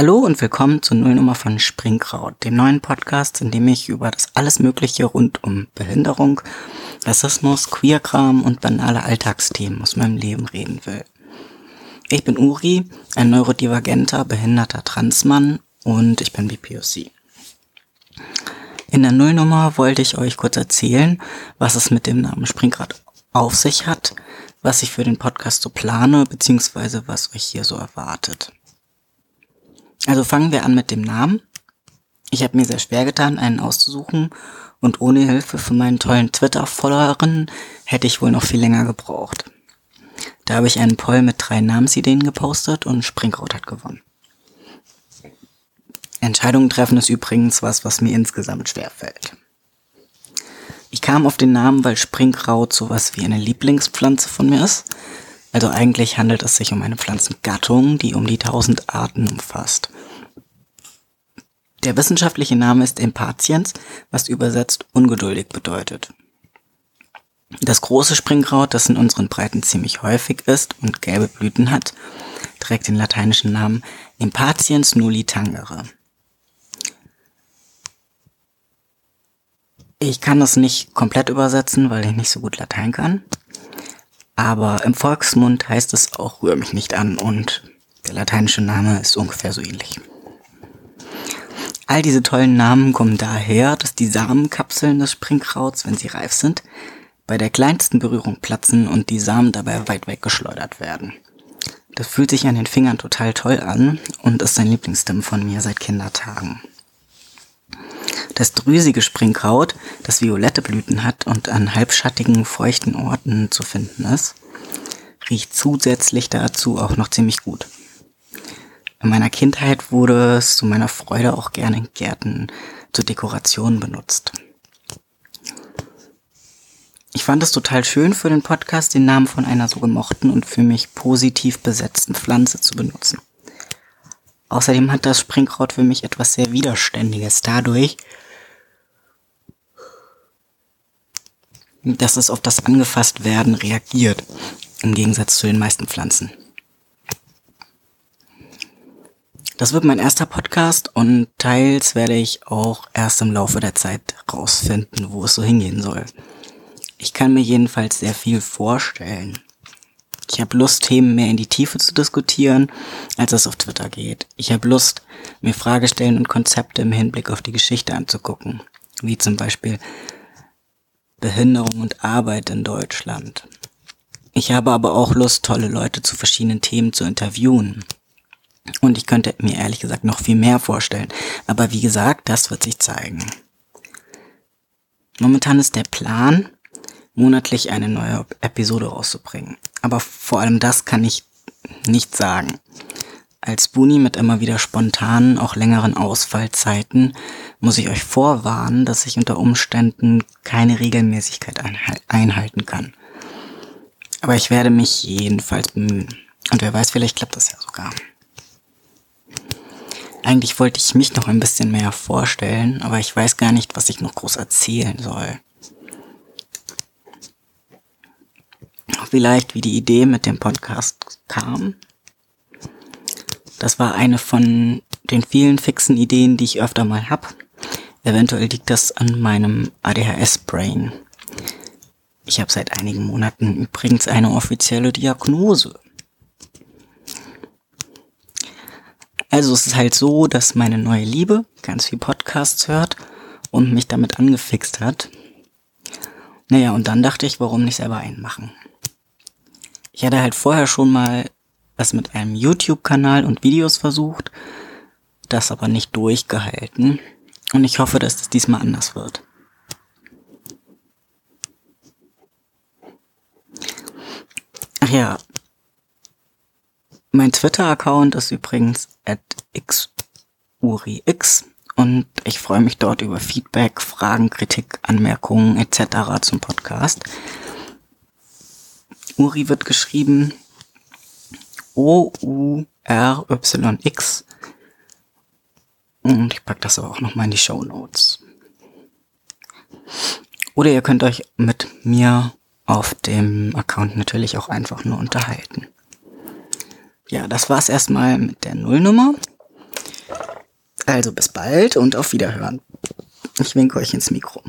Hallo und willkommen zur Nullnummer von Springkraut, dem neuen Podcast, in dem ich über das alles Mögliche rund um Behinderung, Rassismus, Queerkram und banale Alltagsthemen aus meinem Leben reden will. Ich bin Uri, ein neurodivergenter, behinderter Transmann und ich bin BPOC. In der Nullnummer wollte ich euch kurz erzählen, was es mit dem Namen Springrad auf sich hat, was ich für den Podcast so plane, beziehungsweise was euch hier so erwartet. Also fangen wir an mit dem Namen. Ich habe mir sehr schwer getan, einen auszusuchen und ohne Hilfe von meinen tollen Twitter-Followerinnen hätte ich wohl noch viel länger gebraucht. Da habe ich einen Poll mit drei Namensideen gepostet und Springraut hat gewonnen. Entscheidungen treffen ist übrigens was, was mir insgesamt schwer fällt. Ich kam auf den Namen, weil Springkraut sowas wie eine Lieblingspflanze von mir ist. Also eigentlich handelt es sich um eine Pflanzengattung, die um die 1000 Arten umfasst. Der wissenschaftliche Name ist Impatiens, was übersetzt ungeduldig bedeutet. Das große Springkraut, das in unseren Breiten ziemlich häufig ist und gelbe Blüten hat, trägt den lateinischen Namen Impatiens nulli tangere. Ich kann das nicht komplett übersetzen, weil ich nicht so gut Latein kann. Aber im Volksmund heißt es auch rühr mich nicht an und der lateinische Name ist ungefähr so ähnlich. All diese tollen Namen kommen daher, dass die Samenkapseln des Springkrauts, wenn sie reif sind, bei der kleinsten Berührung platzen und die Samen dabei weit weggeschleudert werden. Das fühlt sich an den Fingern total toll an und ist ein Lieblingsstim von mir seit Kindertagen. Das drüsige Springkraut, das violette Blüten hat und an halbschattigen, feuchten Orten zu finden ist, riecht zusätzlich dazu auch noch ziemlich gut. In meiner Kindheit wurde es zu meiner Freude auch gerne in Gärten zur Dekoration benutzt. Ich fand es total schön für den Podcast, den Namen von einer so gemochten und für mich positiv besetzten Pflanze zu benutzen. Außerdem hat das Springkraut für mich etwas sehr Widerständiges dadurch, dass es auf das angefasst werden reagiert, im Gegensatz zu den meisten Pflanzen. Das wird mein erster Podcast und teils werde ich auch erst im Laufe der Zeit rausfinden, wo es so hingehen soll. Ich kann mir jedenfalls sehr viel vorstellen. Ich habe Lust, Themen mehr in die Tiefe zu diskutieren, als es auf Twitter geht. Ich habe Lust, mir Fragestellen und Konzepte im Hinblick auf die Geschichte anzugucken, wie zum Beispiel Behinderung und Arbeit in Deutschland. Ich habe aber auch Lust, tolle Leute zu verschiedenen Themen zu interviewen. Und ich könnte mir ehrlich gesagt noch viel mehr vorstellen. Aber wie gesagt, das wird sich zeigen. Momentan ist der Plan, monatlich eine neue Episode rauszubringen. Aber vor allem das kann ich nicht sagen. Als Buni mit immer wieder spontanen, auch längeren Ausfallzeiten muss ich euch vorwarnen, dass ich unter Umständen keine Regelmäßigkeit einhalten kann. Aber ich werde mich jedenfalls bemühen. Und wer weiß, vielleicht klappt das ja sogar. Eigentlich wollte ich mich noch ein bisschen mehr vorstellen, aber ich weiß gar nicht, was ich noch groß erzählen soll. Vielleicht, wie die Idee mit dem Podcast kam. Das war eine von den vielen fixen Ideen, die ich öfter mal hab. Eventuell liegt das an meinem ADHS-Brain. Ich habe seit einigen Monaten übrigens eine offizielle Diagnose. Also es ist halt so, dass meine neue Liebe ganz viel Podcasts hört und mich damit angefixt hat. Naja, und dann dachte ich, warum nicht selber einen machen? Ich hatte halt vorher schon mal was mit einem YouTube-Kanal und Videos versucht, das aber nicht durchgehalten. Und ich hoffe, dass das diesmal anders wird. Ach ja. Mein Twitter-Account ist übrigens at xurix und ich freue mich dort über Feedback, Fragen, Kritik, Anmerkungen etc. zum Podcast. Uri wird geschrieben O-U-R-Y-X. Und ich packe das auch nochmal in die Show Notes. Oder ihr könnt euch mit mir auf dem Account natürlich auch einfach nur unterhalten. Ja, das war's erstmal mit der Nullnummer. Also bis bald und auf Wiederhören. Ich winke euch ins Mikro.